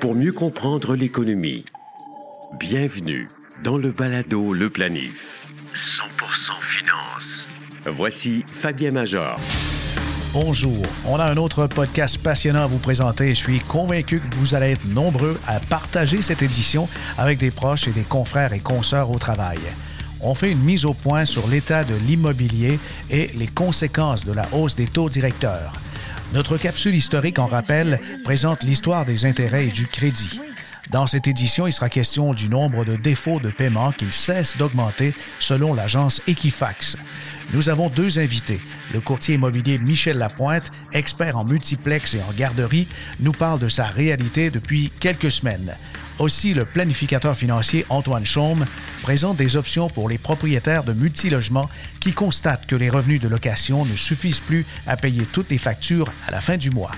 Pour mieux comprendre l'économie, bienvenue dans le balado Le Planif. 100% finance. Voici Fabien Major. Bonjour, on a un autre podcast passionnant à vous présenter. Je suis convaincu que vous allez être nombreux à partager cette édition avec des proches et des confrères et consoeurs au travail. On fait une mise au point sur l'état de l'immobilier et les conséquences de la hausse des taux directeurs. Notre capsule historique, en rappel, présente l'histoire des intérêts et du crédit. Dans cette édition, il sera question du nombre de défauts de paiement qui cesse d'augmenter selon l'agence Equifax. Nous avons deux invités. Le courtier immobilier Michel Lapointe, expert en multiplex et en garderie, nous parle de sa réalité depuis quelques semaines. Aussi, le planificateur financier Antoine Chaume présente des options pour les propriétaires de multilogements qui constatent que les revenus de location ne suffisent plus à payer toutes les factures à la fin du mois.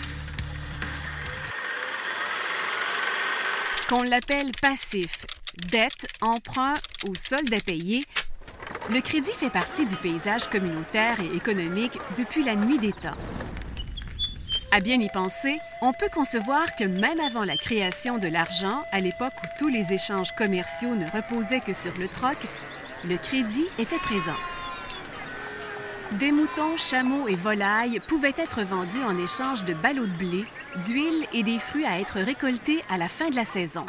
Qu'on l'appelle passif, dette, emprunt ou solde à payer, le crédit fait partie du paysage communautaire et économique depuis la nuit des temps. À bien y penser, on peut concevoir que même avant la création de l'argent, à l'époque où tous les échanges commerciaux ne reposaient que sur le troc, le crédit était présent. Des moutons, chameaux et volailles pouvaient être vendus en échange de ballots de blé, d'huile et des fruits à être récoltés à la fin de la saison.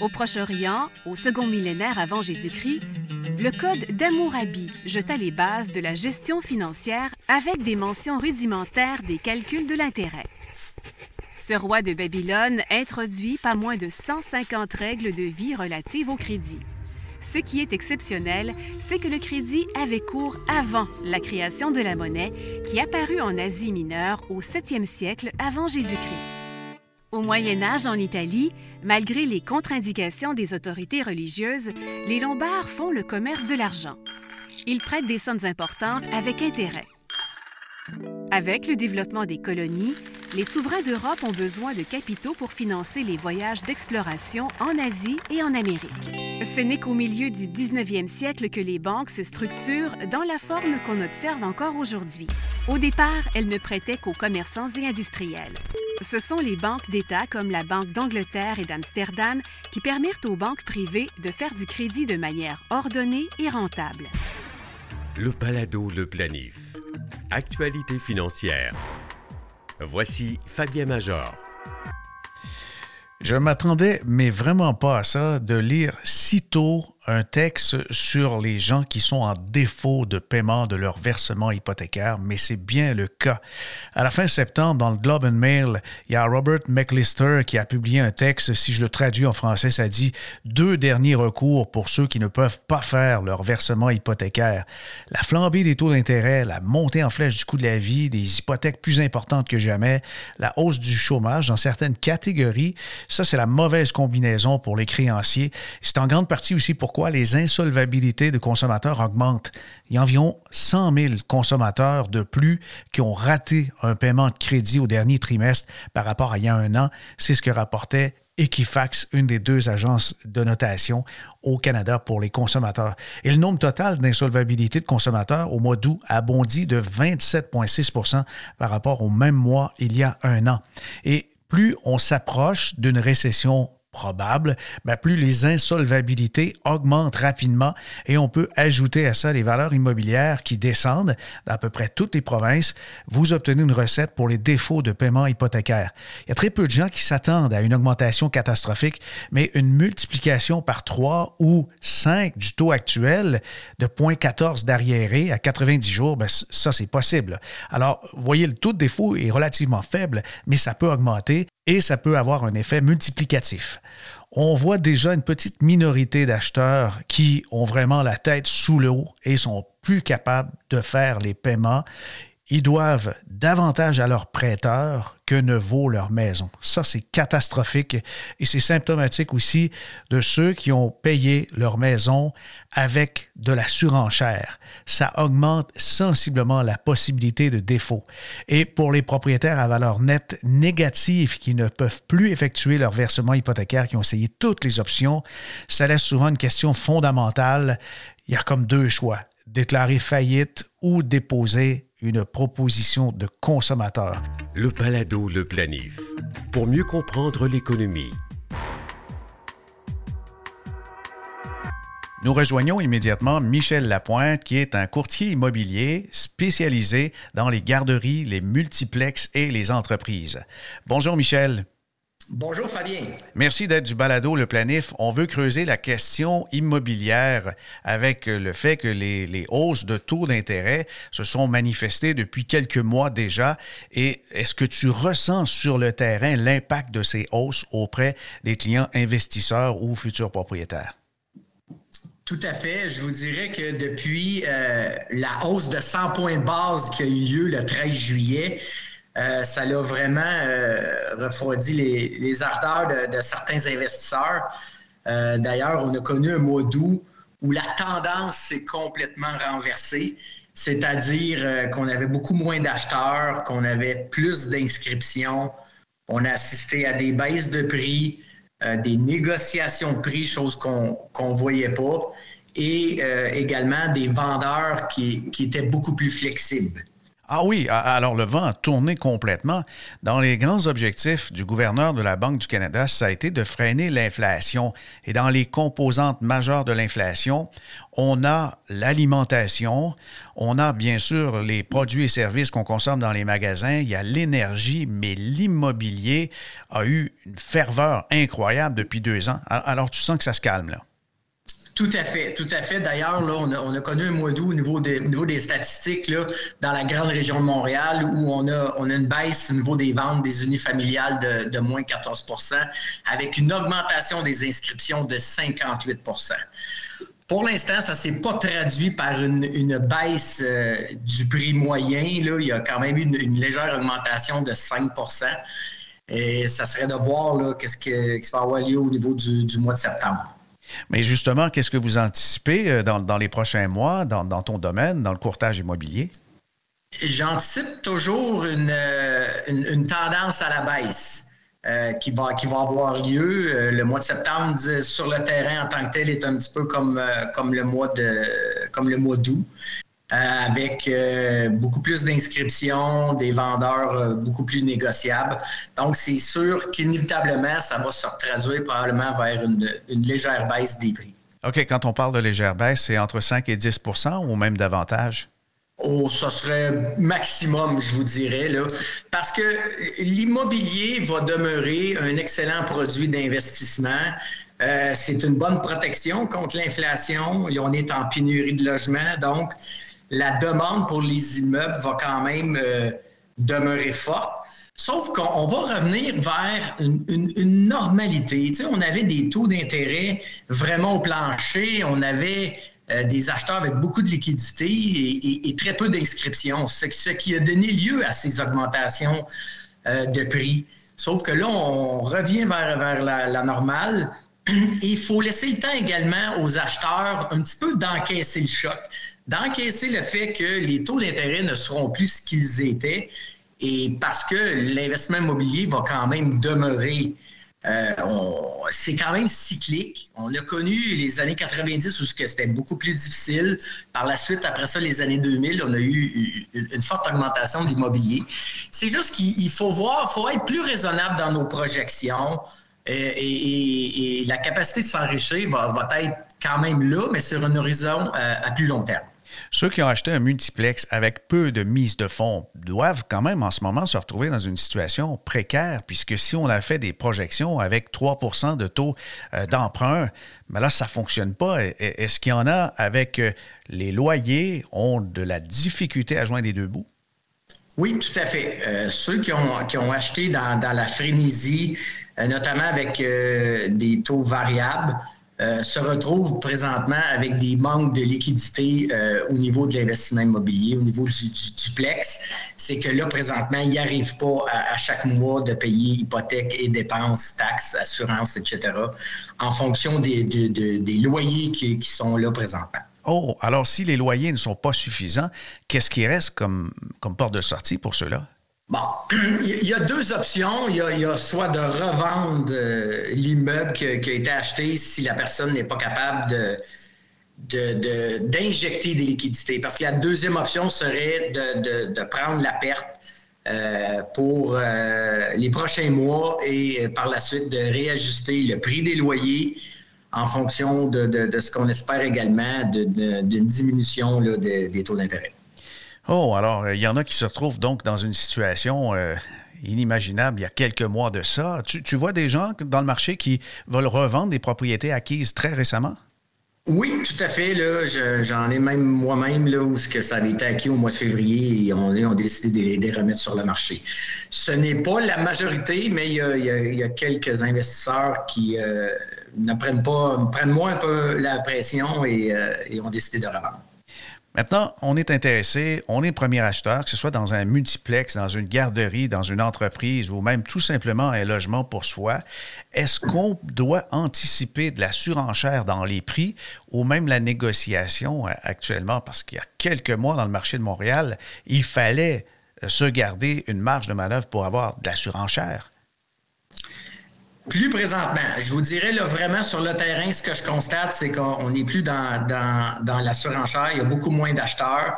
Au Proche-Orient, au second millénaire avant Jésus-Christ, le code d'Hammurabi jeta les bases de la gestion financière avec des mentions rudimentaires des calculs de l'intérêt. Ce roi de Babylone introduit pas moins de 150 règles de vie relatives au crédit. Ce qui est exceptionnel, c'est que le crédit avait cours avant la création de la monnaie qui apparut en Asie mineure au 7e siècle avant Jésus-Christ. Au Moyen Âge, en Italie, malgré les contre-indications des autorités religieuses, les Lombards font le commerce de l'argent. Ils prêtent des sommes importantes avec intérêt. Avec le développement des colonies, les souverains d'Europe ont besoin de capitaux pour financer les voyages d'exploration en Asie et en Amérique. Ce n'est qu'au milieu du 19e siècle que les banques se structurent dans la forme qu'on observe encore aujourd'hui. Au départ, elles ne prêtaient qu'aux commerçants et industriels. Ce sont les banques d'État comme la Banque d'Angleterre et d'Amsterdam qui permirent aux banques privées de faire du crédit de manière ordonnée et rentable. Le Palado Le Planif. Actualité financière. Voici Fabien Major. Je m'attendais, mais vraiment pas à ça, de lire si tôt un texte sur les gens qui sont en défaut de paiement de leur versement hypothécaire, mais c'est bien le cas. À la fin septembre, dans le Globe and Mail, il y a Robert McLister qui a publié un texte, si je le traduis en français, ça dit deux derniers recours pour ceux qui ne peuvent pas faire leur versement hypothécaire. La flambée des taux d'intérêt, la montée en flèche du coût de la vie, des hypothèques plus importantes que jamais, la hausse du chômage dans certaines catégories, ça c'est la mauvaise combinaison pour les créanciers. C'est en grande partie aussi pourquoi les insolvabilités de consommateurs augmentent. Il y a environ 100 000 consommateurs de plus qui ont raté un paiement de crédit au dernier trimestre par rapport à il y a un an. C'est ce que rapportait Equifax, une des deux agences de notation au Canada pour les consommateurs. Et le nombre total d'insolvabilités de consommateurs au mois d'août a bondi de 27,6% par rapport au même mois il y a un an. Et plus on s'approche d'une récession probable, ben, plus les insolvabilités augmentent rapidement et on peut ajouter à ça les valeurs immobilières qui descendent dans à peu près toutes les provinces. Vous obtenez une recette pour les défauts de paiement hypothécaire. Il y a très peu de gens qui s'attendent à une augmentation catastrophique, mais une multiplication par 3 ou 5 du taux actuel de 0,14 d'arriéré à 90 jours, ben, ça c'est possible. Alors, voyez, le taux de défaut est relativement faible, mais ça peut augmenter et ça peut avoir un effet multiplicatif. On voit déjà une petite minorité d'acheteurs qui ont vraiment la tête sous l'eau et sont plus capables de faire les paiements ils doivent davantage à leurs prêteurs que ne vaut leur maison. Ça, c'est catastrophique et c'est symptomatique aussi de ceux qui ont payé leur maison avec de la surenchère. Ça augmente sensiblement la possibilité de défaut. Et pour les propriétaires à valeur nette négative qui ne peuvent plus effectuer leur versement hypothécaire, qui ont essayé toutes les options, ça laisse souvent une question fondamentale. Il y a comme deux choix déclarer faillite ou déposer une proposition de consommateur. Le balado Le Planif. Pour mieux comprendre l'économie. Nous rejoignons immédiatement Michel Lapointe, qui est un courtier immobilier spécialisé dans les garderies, les multiplexes et les entreprises. Bonjour Michel. Bonjour Fabien. Merci d'être du balado Le Planif. On veut creuser la question immobilière avec le fait que les, hausses de taux d'intérêt se sont manifestées depuis quelques mois déjà. Et est-ce que tu ressens sur le terrain l'impact de ces hausses auprès des clients investisseurs ou futurs propriétaires? Tout à fait. Je vous dirais que depuis euh, la hausse de 100 points de base qui a eu lieu le 13 juillet, euh, ça a vraiment euh, refroidi les, ardeurs de, certains investisseurs. Euh, d'ailleurs, on a connu un mois d'août où la tendance s'est complètement renversée, c'est-à-dire qu'on avait beaucoup moins d'acheteurs, qu'on avait plus d'inscriptions, on a assisté à des baisses de prix, des négociations de prix, chose qu'on ne voyait pas, et également des vendeurs qui étaient beaucoup plus flexibles. Ah oui, alors le vent a tourné complètement. Dans les grands objectifs du gouverneur de la Banque du Canada, ça a été de freiner l'inflation. Et dans les composantes majeures de l'inflation, on a l'alimentation, on a bien sûr les produits et services qu'on consomme dans les magasins, il y a l'énergie, mais l'immobilier a eu une ferveur incroyable depuis deux ans. Alors tu sens que ça se calme là? Tout à fait, tout à fait. D'ailleurs, on a, connu un mois d'août au niveau des, statistiques dans la grande région de Montréal où on a, une baisse au niveau des ventes des unifamiliales de, de moins 14% avec une augmentation des inscriptions de 58% pour l'instant, ça ne s'est pas traduit par une, baisse euh, du prix moyen. Il y a quand même eu une, légère augmentation de 5 Et ça serait de voir qu'est-ce qui va avoir lieu au niveau du mois de septembre. Mais justement, qu'est-ce que vous anticipez euh, dans, les prochains mois dans, ton domaine, dans le courtage immobilier? J'anticipe toujours une, euh, tendance à la baisse. Euh, qui, va, qui va avoir lieu. le mois de septembre, sur le terrain en tant que tel, est un petit peu comme, comme le mois comme le mois d'août. Euh, avec euh, beaucoup plus d'inscriptions, des vendeurs euh, beaucoup plus négociables. Donc, c'est sûr qu'inévitablement, ça va se traduire probablement vers une, légère baisse des prix. OK, quand on parle de légère baisse, c'est entre 5 et 10% ou même davantage? Oh, ça serait maximum, je vous dirais, là, parce que l'immobilier va demeurer un excellent produit d'investissement. c'est une bonne protection contre l'inflation. On est en pénurie de logements, donc la demande pour les immeubles va quand même euh, demeurer forte. Sauf qu'on va revenir vers une, normalité. Tu sais, on avait des taux d'intérêt vraiment au plancher, on avait euh, des acheteurs avec beaucoup de liquidités et, très peu d'inscriptions, ce, qui a donné lieu à ces augmentations euh, de prix. Sauf que là, on revient vers, la, la normale. Il faut laisser le temps également aux acheteurs un petit peu d'encaisser le choc d'encaisser le fait que les taux d'intérêt ne seront plus ce qu'ils étaient et parce que l'investissement immobilier va quand même demeurer. Euh, c'est quand même cyclique. On a connu les années 90 où c'était beaucoup plus difficile. Par la suite, après ça, les années 2000, on a eu une forte augmentation de l'immobilier. C'est juste qu'il faut voir, il faut être plus raisonnable dans nos projections euh, et, la capacité de s'enrichir va, être quand même là, mais sur un horizon euh, à plus long terme. Ceux qui ont acheté un multiplex avec peu de mise de fonds doivent quand même en ce moment se retrouver dans une situation précaire, puisque si on a fait des projections avec 3% de taux euh, d'emprunt, mais là, ça ne fonctionne pas. Est-ce qu'il y en a avec euh, les loyers ont de la difficulté à joindre les deux bouts? Oui, tout à fait. Euh, ceux qui ont, qui ont acheté dans la frénésie, notamment avec des taux variables, euh, se retrouvent présentement avec des manques de liquidité euh, au niveau de l'investissement immobilier, au niveau du, duplex. C'est que là, présentement, ils n'arrivent pas à, chaque mois de payer hypothèques et dépenses, taxes, assurances, etc., en fonction des, loyers qui, qui sont là présentement. Oh, alors si les loyers ne sont pas suffisants, qu'est-ce qui reste comme, comme porte de sortie pour ceux-là? Bon, il y a deux options. Il y a, soit de revendre euh, l'immeuble qui, a été acheté si la personne n'est pas capable d'injecter des liquidités. Parce que la deuxième option serait de, prendre la perte euh, pour euh, les prochains mois et par la suite de réajuster le prix des loyers en fonction de, ce qu'on espère également d'une diminution des taux d'intérêt. Oh, alors, il y en a qui se retrouvent donc dans une situation inimaginable il y a quelques mois de ça. Tu, vois des gens dans le marché qui veulent revendre des propriétés acquises très récemment? Oui, tout à fait. j'en ai même moi-même là, où ce que ça avait été acquis au mois de février et on, a décidé de les, remettre sur le marché. Ce n'est pas la majorité, mais il y a, quelques investisseurs qui euh, ne prennent pas, prennent moins un peu la pression euh, et ont décidé de revendre. Maintenant, on est intéressé, on est premier acheteur, que ce soit dans un multiplex, dans une garderie, dans une entreprise ou même tout simplement un logement pour soi. Est-ce qu'on doit anticiper de la surenchère dans les prix ou même la négociation euh, actuellement? Parce qu'il y a quelques mois dans le marché de Montréal, il fallait euh, se garder une marge de manœuvre pour avoir de la surenchère. Plus présentement, je vous dirais là, vraiment sur le terrain, ce que je constate, c'est qu'on n'est plus dans, dans, la surenchère. Il y a beaucoup moins d'acheteurs.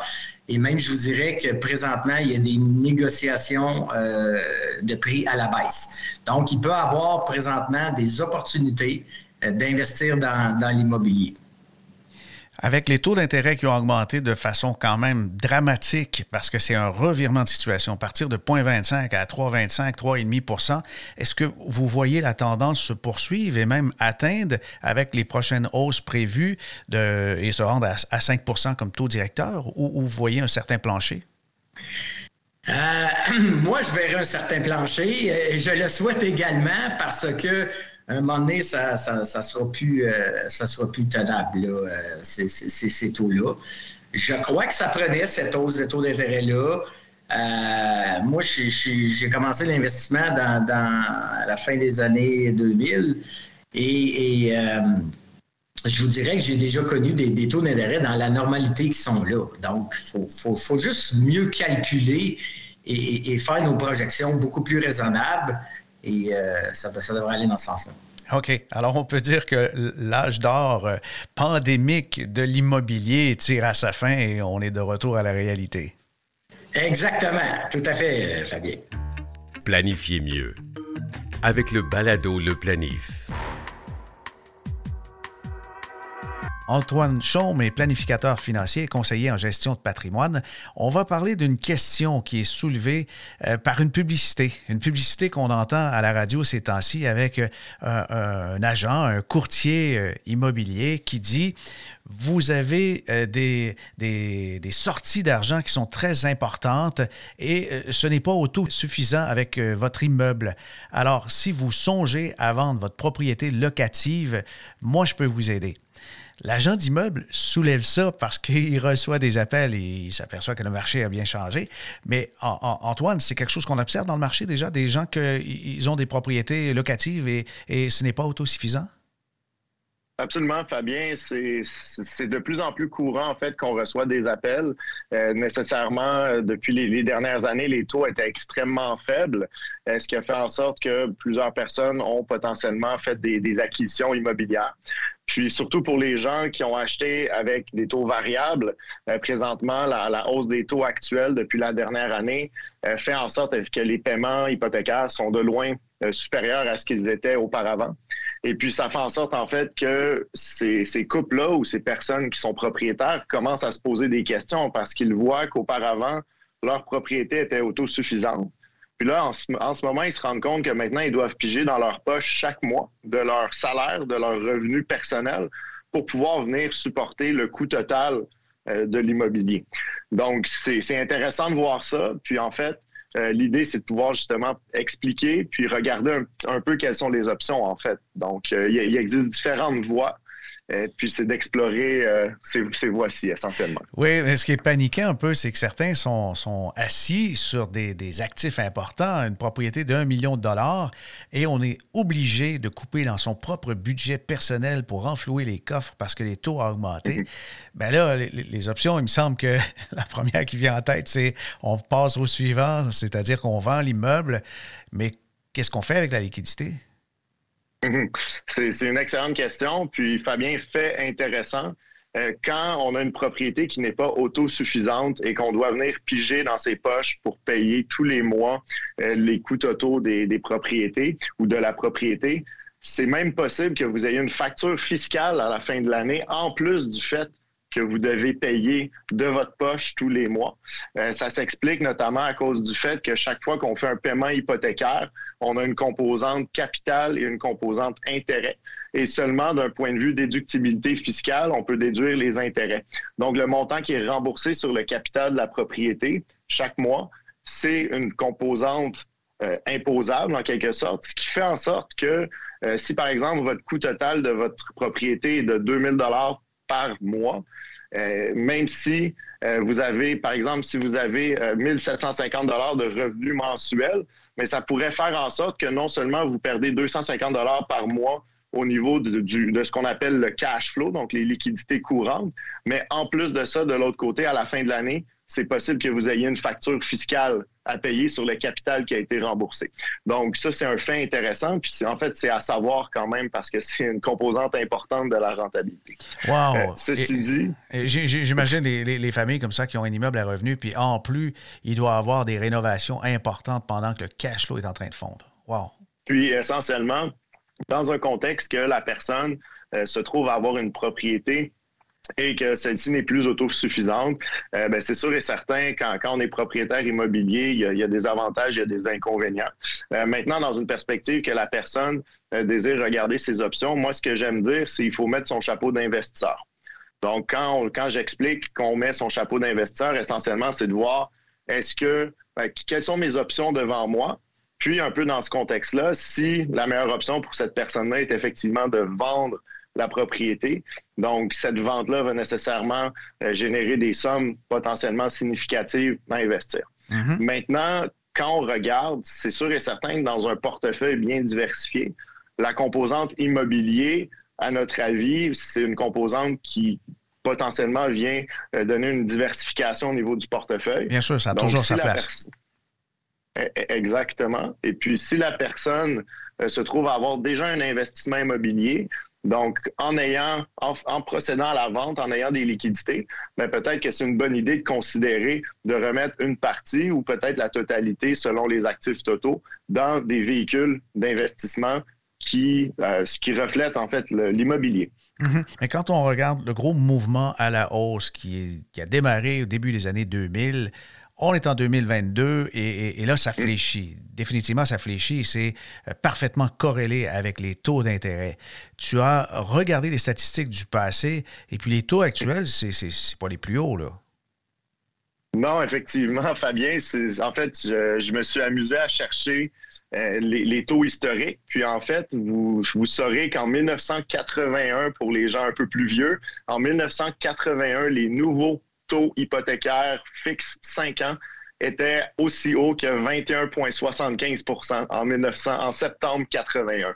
Et même, je vous dirais que présentement, il y a des négociations euh, de prix à la baisse. Donc, il peut y avoir présentement des opportunités euh, d'investir dans, dans l'immobilier. Avec les taux d'intérêt qui ont augmenté de façon quand même dramatique, parce que c'est un revirement de situation, partir de 0,25 à 3,25, 3,5% est-ce que vous voyez la tendance se poursuivre et même atteindre avec les prochaines hausses prévues et se rendre à, 5% comme taux directeur, ou, ou vous voyez un certain plancher? Euh, moi, je verrai un certain plancher je le souhaite également parce que un moment donné, ça ne sera, plus, euh, sera plus tenable, euh, ces, taux-là. Je crois que ça prenait cette hausse de taux d'intérêt-là. Euh, moi, j'ai commencé l'investissement dans, la fin des années 2000 et, je vous dirais que j'ai déjà connu des, taux d'intérêt dans la normalité qui sont là. Donc, il faut, juste mieux calculer et, faire nos projections beaucoup plus raisonnables. Et euh, ça, devrait aller dans ce sens-là. OK. Alors, on peut dire que l'âge d'or euh, pandémique de l'immobilier tire à sa fin et on est de retour à la réalité. Exactement. Tout à fait, Fabien. Planifiez mieux. Avec le balado Le Planif. Antoine Chaume est planificateur financier et conseiller en gestion de patrimoine. On va parler d'une question qui est soulevée euh, par une publicité. Une publicité qu'on entend à la radio ces temps-ci avec euh, un, agent, un courtier euh, immobilier qui dit vous avez des, des, sorties d'argent qui sont très importantes et ce n'est pas autosuffisant avec votre immeuble. Alors, si vous songez à vendre votre propriété locative, moi, je peux vous aider. L'agent d'immeuble soulève ça parce qu'il reçoit des appels et il s'aperçoit que le marché a bien changé. Mais Antoine, c'est quelque chose qu'on observe dans le marché déjà, des gens qui ont des propriétés locatives et, ce n'est pas autosuffisant? Absolument, Fabien. C'est de plus en plus courant, en fait, qu'on reçoit des appels. Euh, nécessairement, euh, depuis les, dernières années, les taux étaient extrêmement faibles, euh, ce qui a fait en sorte que plusieurs personnes ont potentiellement fait des acquisitions immobilières. Puis surtout pour les gens qui ont acheté avec des taux variables, euh, présentement, la, hausse des taux actuels depuis la dernière année euh, fait en sorte que les paiements hypothécaires sont de loin euh, supérieurs à ce qu'ils étaient auparavant. Et puis ça fait en sorte en fait que ces, ces couples-là ou ces personnes qui sont propriétaires commencent à se poser des questions parce qu'ils voient qu'auparavant, leur propriété était autosuffisante. Puis là, en ce, moment, ils se rendent compte que maintenant, ils doivent piger dans leur poche chaque mois de leur salaire, de leur revenu personnel pour pouvoir venir supporter le coût total euh, de l'immobilier. Donc, c'est intéressant de voir ça. Puis en fait, euh, l'idée, c'est de pouvoir justement expliquer puis regarder un, peu quelles sont les options, en fait. Donc, euh, il existe différentes voies et puis c'est d'explorer euh, ces, voies-ci essentiellement. Oui, mais ce qui est paniquant un peu, c'est que certains sont, assis sur des, actifs importants, une propriété d'un million de dollars, et on est obligé de couper dans son propre budget personnel pour renflouer les coffres parce que les taux ont augmenté. Mhm. Bien là, les, options, il me semble que la première qui vient en tête, c'est on passe au suivant, c'est-à-dire qu'on vend l'immeuble, mais qu'est-ce qu'on fait avec la liquidité? Mhm. C'est une excellente question. Puis Fabien, fait intéressant. euh, quand on a une propriété qui n'est pas autosuffisante et qu'on doit venir piger dans ses poches pour payer tous les mois euh, les coûts totaux des, des propriétés ou de la propriété, c'est même possible que vous ayez une facture fiscale à la fin de l'année, en plus du fait que vous devez payer de votre poche tous les mois. Euh, ça s'explique notamment à cause du fait que chaque fois qu'on fait un paiement hypothécaire, on a une composante capitale et une composante intérêt. Et seulement d'un point de vue déductibilité fiscale, on peut déduire les intérêts. Donc, le montant qui est remboursé sur le capital de la propriété chaque mois, c'est une composante euh, imposable en quelque sorte, ce qui fait en sorte que euh, si par exemple votre coût total de votre propriété est de 2000 dollars par mois, euh, même si euh, vous avez, par exemple, si vous avez 1750 dollars de revenus mensuels, mais ça pourrait faire en sorte que non seulement vous perdez 250 dollars par mois au niveau de ce qu'on appelle le cash flow, donc les liquidités courantes, mais en plus de ça, de l'autre côté, à la fin de l'année, c'est possible que vous ayez une facture fiscale à payer sur le capital qui a été remboursé. Donc, ça, c'est un fait intéressant. Puis, en fait, c'est à savoir quand même parce que c'est une composante importante de la rentabilité. Wow! Euh, ceci dit. J'imagine les, familles comme ça qui ont un immeuble à revenu, puis en plus, il doit avoir des rénovations importantes pendant que le cash flow est en train de fondre. Wow! Puis, essentiellement, dans un contexte que la personne euh, se trouve à avoir une propriété et que celle-ci n'est plus autosuffisante, euh, ben, c'est sûr et certain, quand, on est propriétaire immobilier, il y, a, des avantages, il y a des inconvénients. Euh, maintenant, dans une perspective que la personne euh, désire regarder ses options, moi, ce que j'aime dire, c'est qu'il faut mettre son chapeau d'investisseur. Donc, quand, quand j'explique qu'on met son chapeau d'investisseur, essentiellement, c'est de voir est-ce que, ben, quelles sont mes options devant moi, puis un peu dans ce contexte-là, si la meilleure option pour cette personne-là est effectivement de vendre la propriété. Donc, cette vente-là va nécessairement euh, générer des sommes potentiellement significatives à investir. Mm-hmm. Maintenant, quand on regarde, c'est sûr et certain que dans un portefeuille bien diversifié, la composante immobilier, à notre avis, c'est une composante qui potentiellement vient euh, donner une diversification au niveau du portefeuille. Bien sûr, ça a toujours sa place. E-, e-, exactement. Et puis, si la personne euh, se trouve à avoir déjà un investissement immobilier, donc, en ayant, en, procédant à la vente, en ayant des liquidités, mais ben, peut-être que c'est une bonne idée de considérer de remettre une partie ou peut-être la totalité selon les actifs totaux dans des véhicules d'investissement qui, euh, reflètent en fait l'immobilier. Mm-hmm. Mais quand on regarde le gros mouvement à la hausse qui a démarré au début des années 2000, on est en 2022 et, là, ça fléchit. Définitivement, ça fléchit. C'est euh, parfaitement corrélé avec les taux d'intérêt. Tu as regardé les statistiques du passé et puis les taux actuels, c'est pas les plus hauts, là. Non, effectivement, Fabien. En fait, je, me suis amusé à chercher euh, les, taux historiques. Puis en fait, vous, vous saurez qu'en 1981, pour les gens un peu plus vieux, en 1981, les nouveaux taux hypothécaire fixe 5 ans était aussi haut que 21,75 en 1900, en septembre 81.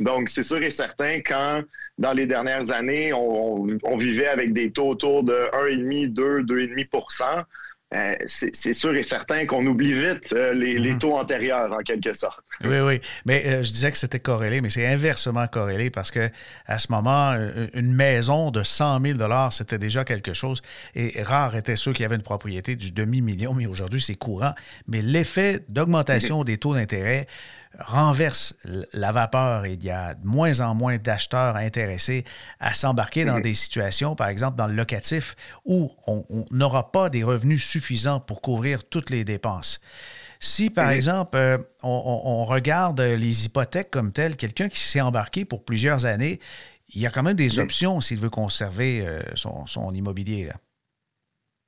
Donc, c'est sûr et certain, quand dans les dernières années, on, on vivait avec des taux autour de 1,5, 2, 2,5 euh, c'est sûr et certain qu'on oublie vite euh, les, mhm. taux antérieurs, en quelque sorte. Oui, oui. Mais euh, je disais que c'était corrélé, mais c'est inversement corrélé parce que à ce moment, une maison de 100 000 c'était déjà quelque chose. Et rare étaient ceux qui avaient une propriété du demi-million, mais aujourd'hui, c'est courant. Mais l'effet d'augmentation des taux d'intérêt renverse la vapeur et il y a de moins en moins d'acheteurs intéressés à s'embarquer dans mhm. des situations, par exemple dans le locatif, où on n'aura pas des revenus suffisants pour couvrir toutes les dépenses. Si, par mhm. exemple, euh, on, regarde les hypothèques comme telles, quelqu'un qui s'est embarqué pour plusieurs années, il y a quand même des mhm. options s'il veut conserver euh, son, son, immobilier. Là.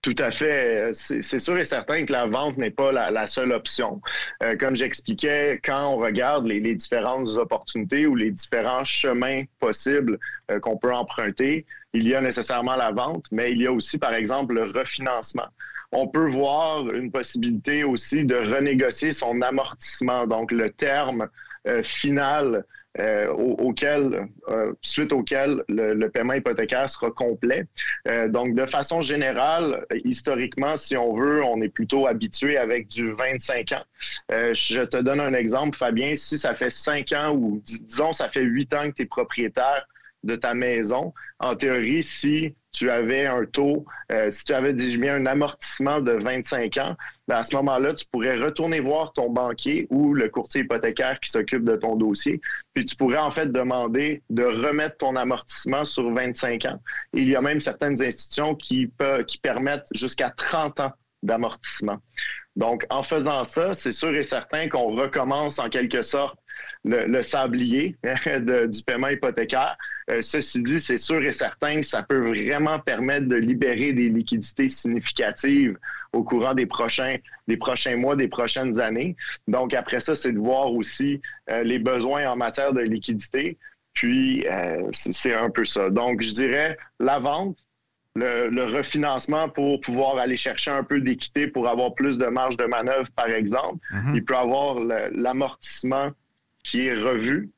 Tout à fait. C'est sûr et certain que la vente n'est pas la, seule option. Euh, comme j'expliquais, quand on regarde les, différentes opportunités ou les différents chemins possibles euh, qu'on peut emprunter, il y a nécessairement la vente, mais il y a aussi, par exemple, le refinancement. On peut voir une possibilité aussi de renégocier son amortissement, donc le terme euh, final euh, auquel, euh, suite auquel le, paiement hypothécaire sera complet. Euh, donc, de façon générale, historiquement, si on veut, on est plutôt habitué avec du 25 ans. je te donne un exemple, Fabien. Si ça fait 5 ans ou disons ça fait 8 ans que tu es propriétaire de ta maison. En théorie, si tu avais un taux, euh, si tu avais mis un amortissement de 25 ans, ben, à ce moment-là, tu pourrais retourner voir ton banquier ou le courtier hypothécaire qui s'occupe de ton dossier, puis tu pourrais en fait demander de remettre ton amortissement sur 25 ans. il y a même certaines institutions qui, qui permettent jusqu'à 30 ans d'amortissement. Donc, en faisant ça, c'est sûr et certain qu'on recommence en quelque sorte le, sablier du paiement hypothécaire. Euh, ceci dit, c'est sûr et certain que ça peut vraiment permettre de libérer des liquidités significatives au courant des prochains, des prochains mois, des prochaines années. Donc, après ça, c'est de voir aussi euh, les besoins en matière de liquidité. Puis, euh, c'est un peu ça. Donc, je dirais la vente, le, refinancement pour pouvoir aller chercher un peu d'équité pour avoir plus de marge de manœuvre, par exemple. Mm-hmm. Il peut avoir l'amortissement qui est revu.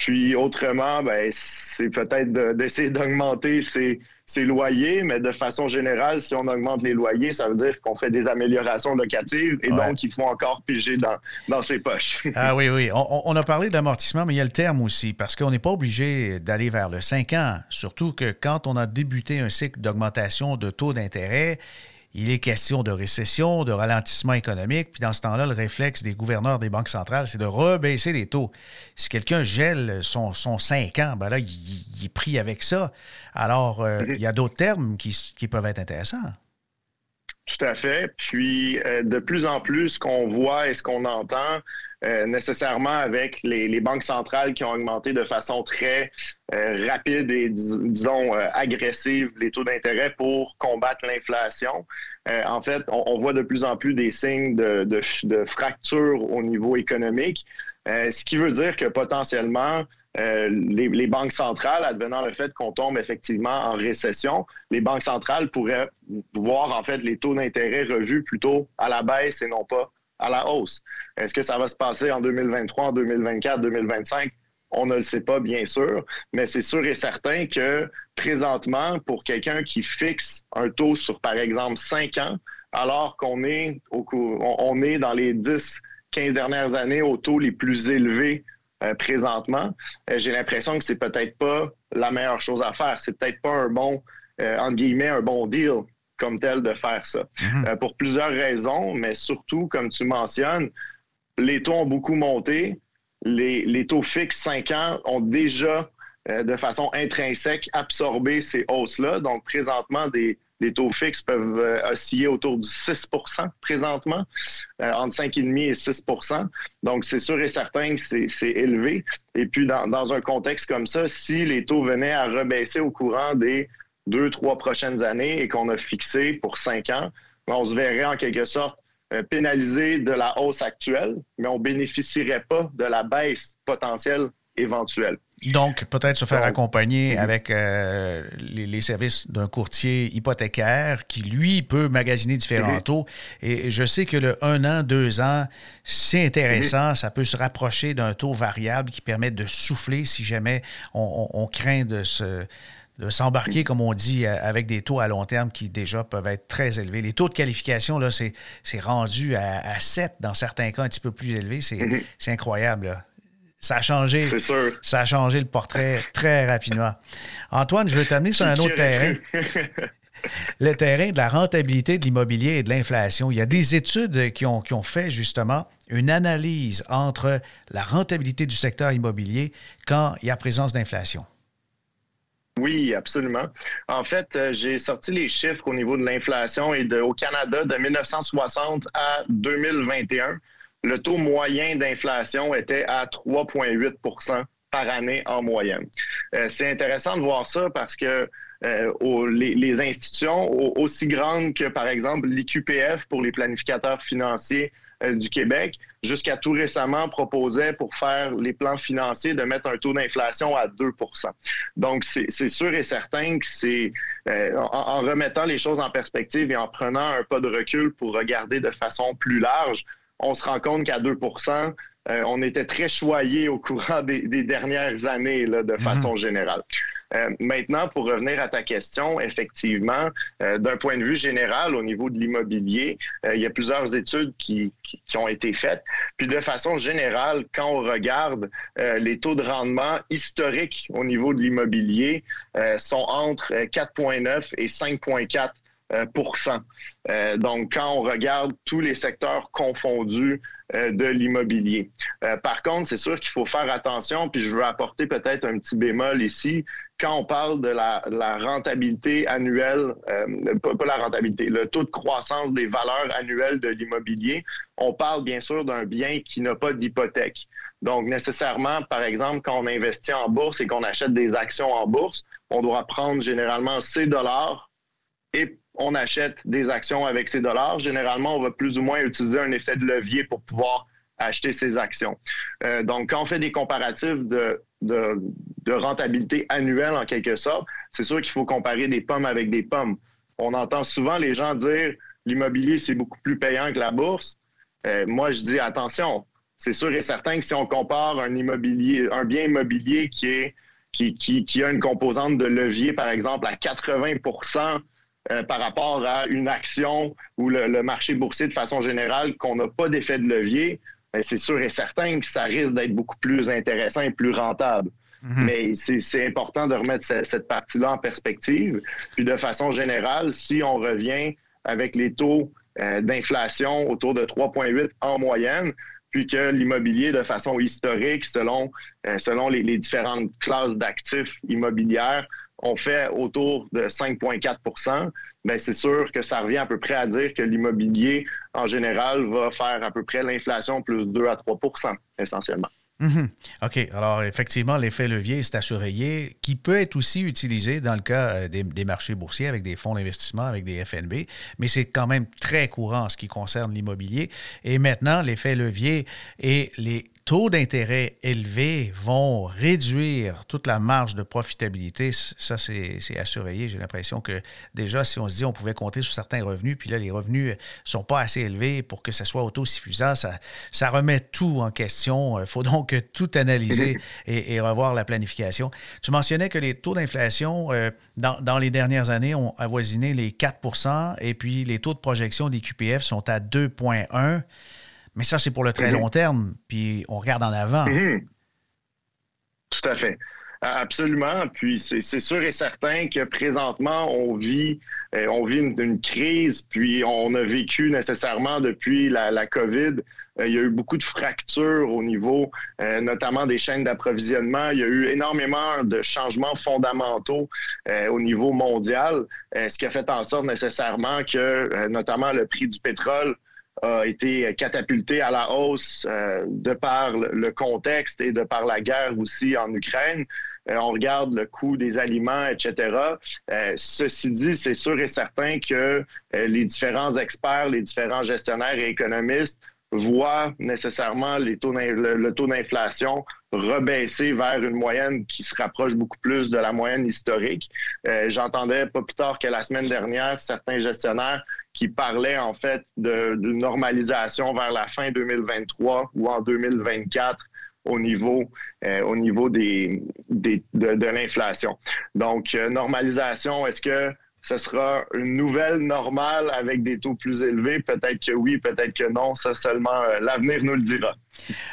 Puis autrement, ben, c'est peut-être d'essayer d'augmenter ses, loyers, mais de façon générale, si on augmente les loyers, ça veut dire qu'on fait des améliorations locatives et donc il faut encore piger dans, dans ses poches. ah oui, oui. On, on a parlé d'amortissement, mais il y a le terme aussi, parce qu'on n'est pas obligé d'aller vers le 5 ans, surtout que quand on a débuté un cycle d'augmentation de taux d'intérêt, il est question de récession, de ralentissement économique, puis dans ce temps-là, le réflexe des gouverneurs des banques centrales, c'est de rebaisser les taux. Si quelqu'un gèle son, son 5 ans, ben là, il, est pris avec ça. Alors, euh, il y a d'autres termes qui, peuvent être intéressants. Tout à fait. Puis, euh, de plus en plus, ce qu'on voit et ce qu'on entend, euh, nécessairement avec les, banques centrales qui ont augmenté de façon très euh, rapide et, disons, agressive les taux d'intérêt pour combattre l'inflation. en fait, on, voit de plus en plus des signes de, de, fracture au niveau économique, ce qui veut dire que potentiellement, les, les, banques centrales, advenant le fait qu'on tombe effectivement en récession, les banques centrales pourraient voir en fait les taux d'intérêt revus plutôt à la baisse et non pas à la hausse. Est-ce que ça va se passer en 2023, en 2024, 2025? On ne le sait pas, bien sûr, mais c'est sûr et certain que présentement, pour quelqu'un qui fixe un taux sur, par exemple, 5 ans, alors qu'on est, est dans les 10, 15 dernières années au taux les plus élevés euh, présentement, euh, j'ai l'impression que c'est peut-être pas la meilleure chose à faire. C'est peut-être pas un bon, euh, entre guillemets, un bon deal comme tel de faire ça. Mhm. Pour plusieurs raisons, mais surtout, comme tu mentionnes, les taux ont beaucoup monté. Les, taux fixes 5 ans ont déjà, de façon intrinsèque, absorbé ces hausses-là. Donc, présentement, des, taux fixes peuvent euh, osciller autour du 6% présentement, entre 5,5 et 6% Donc, c'est sûr et certain que c'est élevé. Et puis, dans, dans, un contexte comme ça, si les taux venaient à rebaisser au courant des deux, trois prochaines années et qu'on a fixé pour cinq ans, on se verrait en quelque sorte euh, pénalisé de la hausse actuelle, mais on bénéficierait pas de la baisse potentielle éventuelle. Donc, peut-être se faire accompagner avec euh, les, services d'un courtier hypothécaire qui, lui, peut magasiner différents taux. Et je sais que le 1 an, 2 ans, c'est intéressant. Ça peut se rapprocher d'un taux variable qui permet de souffler si jamais on craint de se de s'embarquer, comme on dit, euh, avec des taux à long terme qui déjà peuvent être très élevés. Les taux de qualification, là, c'est, rendu à, 7 dans certains cas un petit peu plus élevés. C'est, mhm. incroyable. Ça a changé. Ça a changé le portrait très rapidement. Antoine, je veux t'amener sur un autre terrain. le terrain de la rentabilité de l'immobilier et de l'inflation. Il y a des études qui ont, qui ont fait justement une analyse entre la rentabilité du secteur immobilier quand il y a présence d'inflation. Oui, absolument. En fait, euh, j'ai sorti les chiffres au niveau de l'inflation et au Canada de 1960 à 2021. Le taux moyen d'inflation était à 3,8% par année en moyenne. Euh, c'est intéressant de voir ça parce que euh, les, institutions aussi grandes que, par exemple, l'IQPF pour les planificateurs financiers euh, du Québec, jusqu'à tout récemment, proposait pour faire les plans financiers de mettre un taux d'inflation à 2% Donc, c'est sûr et certain que c'est euh, en, remettant les choses en perspective et en prenant un pas de recul pour regarder de façon plus large, on se rend compte qu'à 2% euh, on était très choyé au courant des, dernières années là, de mhm. façon générale. Euh, maintenant, pour revenir à ta question, effectivement, euh, d'un point de vue général, au niveau de l'immobilier, euh, il y a plusieurs études qui, qui, ont été faites. Puis de façon générale, quand on regarde les taux de rendement historiques au niveau de l'immobilier, sont entre 4,9 et 5,4 euh, donc, quand on regarde tous les secteurs confondus euh, de l'immobilier. Euh, par contre, c'est sûr qu'il faut faire attention, puis je veux apporter peut-être un petit bémol ici. Quand on parle de la, rentabilité annuelle, pas, pas, la rentabilité, le taux de croissance des valeurs annuelles de l'immobilier, on parle bien sûr d'un bien qui n'a pas d'hypothèque. Donc, nécessairement, par exemple, quand on investit en bourse et qu'on achète des actions en bourse, on doit prendre généralement ces dollars et on achète des actions avec ces dollars. Généralement, on va plus ou moins utiliser un effet de levier pour pouvoir acheter ces actions. Euh, donc, quand on fait des comparatifs de, rentabilité annuelle, en quelque sorte, c'est sûr qu'il faut comparer des pommes avec des pommes. On entend souvent les gens dire l'immobilier, c'est beaucoup plus payant que la bourse. Euh, moi, je dis attention, c'est sûr et certain que si on compare un immobilier, un bien immobilier qui a une composante de levier, par exemple, à 80 euh, par rapport à une action ou le, marché boursier de façon générale qu'on n'a pas d'effet de levier, ben, c'est sûr et certain que ça risque d'être beaucoup plus intéressant et plus rentable. Mhm. Mais c'est important de remettre cette, partie-là en perspective. Puis de façon générale, si on revient avec les taux euh, d'inflation autour de 3,8 en moyenne, puis que l'immobilier, de façon historique, selon, euh, selon les, différentes classes d'actifs immobilières, on fait autour de 5,4% bien, c'est sûr que ça revient à peu près à dire que l'immobilier, en général, va faire à peu près l'inflation plus 2 à 3% essentiellement. Mhm. OK. Alors, effectivement, l'effet levier, c'est à surveiller, qui peut être aussi utilisé dans le cas euh, des, des marchés boursiers avec des fonds d'investissement, avec des FNB, mais c'est quand même très courant en ce qui concerne l'immobilier. Et maintenant, l'effet levier et les taux d'intérêt élevés vont réduire toute la marge de profitabilité. Ça, c'est à surveiller. J'ai l'impression que déjà, si on se dit on pouvait compter sur certains revenus, puis là, les revenus ne sont pas assez élevés pour que ça soit autosuffisant, ça, ça remet tout en question. Il faut donc tout analyser et, revoir la planification. Tu mentionnais que les taux d'inflation euh, dans, dans, les dernières années ont avoisiné les 4% et puis les taux de projection des QPF sont à 2,1 mais ça, c'est pour le très mhm. long terme, puis on regarde en avant. Mhm. Tout à fait. Absolument. Puis c'est sûr et certain que présentement, on vit, euh, on vit une, crise, puis on a vécu nécessairement depuis la, COVID. Euh, il y a eu beaucoup de fractures au niveau euh, notamment des chaînes d'approvisionnement. Il y a eu énormément de changements fondamentaux au niveau mondial, ce qui a fait en sorte nécessairement que notamment le prix du pétrole a été catapulté à la hausse euh, de par le contexte et de par la guerre aussi en Ukraine. Euh, on regarde le coût des aliments, etc. Euh, ceci dit, c'est sûr et certain que les différents experts, les différents gestionnaires et économistes voient nécessairement le, taux d'inflation rebaisser vers une moyenne qui se rapproche beaucoup plus de la moyenne historique. J'entendais pas plus tard que la semaine dernière certains gestionnaires qui parlait en fait de, normalisation vers la fin 2023 ou en 2024 au niveau, euh, au niveau des, de, l'inflation. Donc, euh, normalisation, est-ce que ce sera une nouvelle normale avec des taux plus élevés? Peut-être que oui, peut-être que non. Ça, seulement euh, l'avenir nous le dira.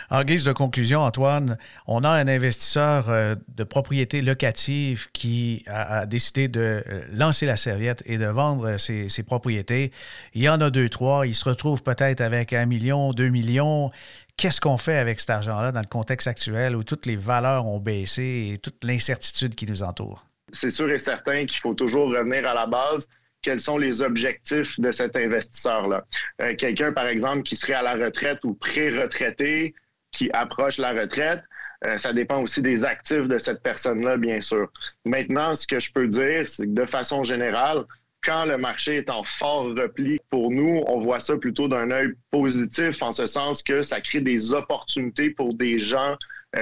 En guise de conclusion, Antoine, on a un investisseur euh, de propriété locative qui a, décidé de euh, lancer la serviette et de vendre ses, ses, propriétés. Il y en a deux, trois. Il se retrouve peut-être avec un million, deux millions. Qu'est-ce qu'on fait avec cet argent-là dans le contexte actuel où toutes les valeurs ont baissé et toute l'incertitude qui nous entoure? C'est sûr et certain qu'il faut toujours revenir à la base. Quels sont les objectifs de cet investisseur-là? Euh, quelqu'un, par exemple, qui serait à la retraite ou pré-retraité, qui approche la retraite, euh, ça dépend aussi des actifs de cette personne-là, bien sûr. Maintenant, ce que je peux dire, c'est que de façon générale, quand le marché est en fort repli, pour nous, on voit ça plutôt d'un œil positif, en ce sens que ça crée des opportunités pour des gens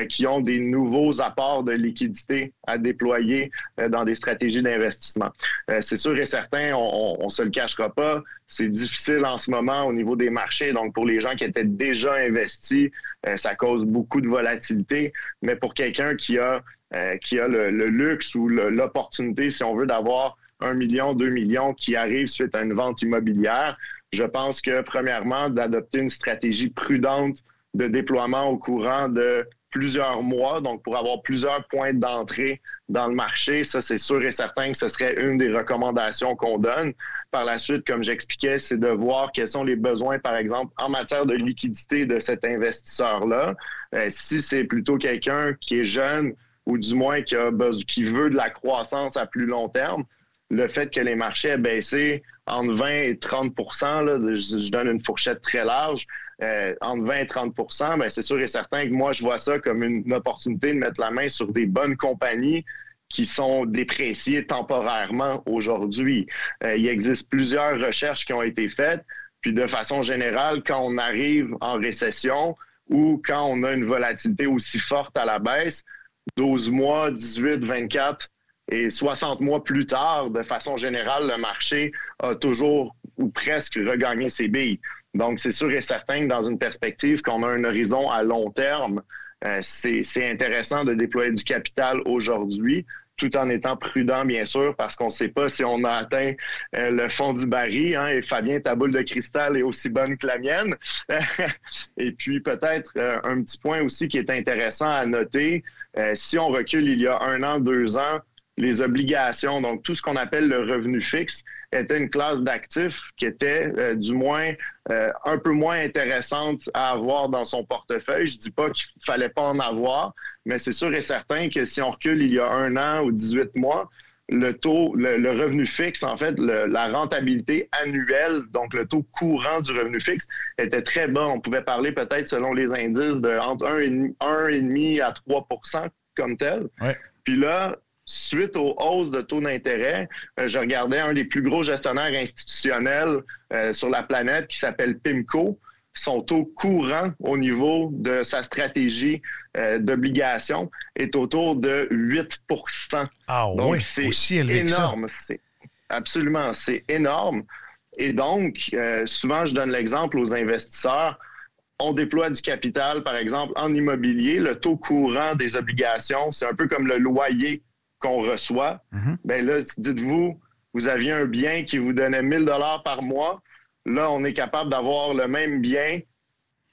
qui ont des nouveaux apports de liquidité à déployer euh, dans des stratégies d'investissement. Euh, c'est sûr et certain, on ne se le cachera pas, c'est difficile en ce moment au niveau des marchés. Donc, pour les gens qui étaient déjà investis, ça cause beaucoup de volatilité. Mais pour quelqu'un qui a euh, qui a le, luxe ou l'opportunité, si on veut, d'avoir un million, deux millions qui arrivent suite à une vente immobilière, je pense que, premièrement, d'adopter une stratégie prudente de déploiement au courant de plusieurs mois, donc pour avoir plusieurs points d'entrée dans le marché, ça c'est sûr et certain que ce serait une des recommandations qu'on donne. Par la suite, comme j'expliquais, c'est de voir quels sont les besoins, par exemple, en matière de liquidité de cet investisseur-là. Euh, si c'est plutôt quelqu'un qui est jeune ou du moins qui, a, qui veut de la croissance à plus long terme, le fait que les marchés aient baissé entre 20 et 30 là, je, donne une fourchette très large, euh, entre 20 et 30% ben, c'est sûr et certain que moi, je vois ça comme une, opportunité de mettre la main sur des bonnes compagnies qui sont dépréciées temporairement aujourd'hui. Euh, il existe plusieurs recherches qui ont été faites, puis de façon générale, quand on arrive en récession ou quand on a une volatilité aussi forte à la baisse, 12 mois, 18, 24, et 60 mois plus tard, de façon générale, le marché a toujours ou presque regagné ses billes. Donc, c'est sûr et certain que dans une perspective qu'on a un horizon à long terme, euh, c'est intéressant de déployer du capital aujourd'hui tout en étant prudent, bien sûr, parce qu'on ne sait pas si on a atteint euh, le fond du baril. Hein, et Fabien, ta boule de cristal est aussi bonne que la mienne. et puis, peut-être euh, un petit point aussi qui est intéressant à noter, si on recule il y a un an, deux ans, les obligations, donc tout ce qu'on appelle le revenu fixe, était une classe d'actifs qui était euh, du moins euh, un peu moins intéressante à avoir dans son portefeuille. Je dis pas qu'il fallait pas en avoir, mais c'est sûr et certain que si on recule il y a un an ou 18 mois, le taux, le, revenu fixe, en fait, la rentabilité annuelle, donc le taux courant du revenu fixe, était très bas. On pouvait parler peut-être selon les indices de entre 1,5 à 3 comme tel. Puis là, suite aux hausses de taux d'intérêt, euh, je regardais un des plus gros gestionnaires institutionnels euh, sur la planète qui s'appelle PIMCO. Son taux courant au niveau de sa stratégie euh, d'obligation est autour de 8 Ah oui, c'est aussi énorme. Absolument, c'est énorme. Et donc, souvent, je donne l'exemple aux investisseurs on déploie du capital, par exemple, en immobilier, le taux courant des obligations, c'est un peu comme le loyer qu'on reçoit, mhm. ben là, dites-vous, vous aviez un bien qui vous donnait 1000 dollars par mois. Là, on est capable d'avoir le même bien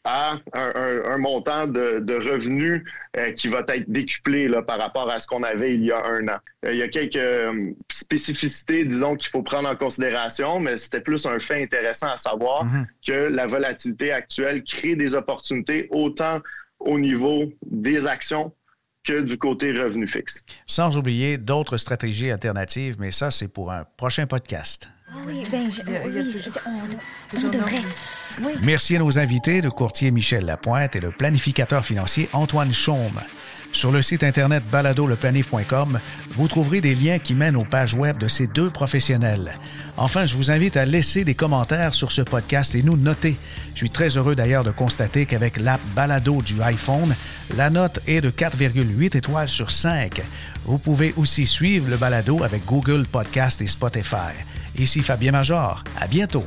à un, montant de, revenus euh, qui va être décuplé là, par rapport à ce qu'on avait il y a un an. Euh, il y a quelques euh, spécificités, disons, qu'il faut prendre en considération, mais c'était plus un fait intéressant à savoir mhm. que la volatilité actuelle crée des opportunités autant au niveau des actions que du côté revenu fixe. Sans oublier d'autres stratégies alternatives, mais ça, c'est pour un prochain podcast. oui, ben, on, devrait. Merci à nos invités, le courtier Michel Lapointe et le planificateur financier Antoine Chaume. Sur le site internet baladoleplanif.com, vous trouverez des liens qui mènent aux pages web de ces deux professionnels. Enfin, je vous invite à laisser des commentaires sur ce podcast et nous noter. Je suis très heureux d'ailleurs de constater qu'avec l'app Balado du iPhone, la note est de 4,8 étoiles sur 5. Vous pouvez aussi suivre le Balado avec Google Podcast et Spotify. Ici Fabien Major. À bientôt.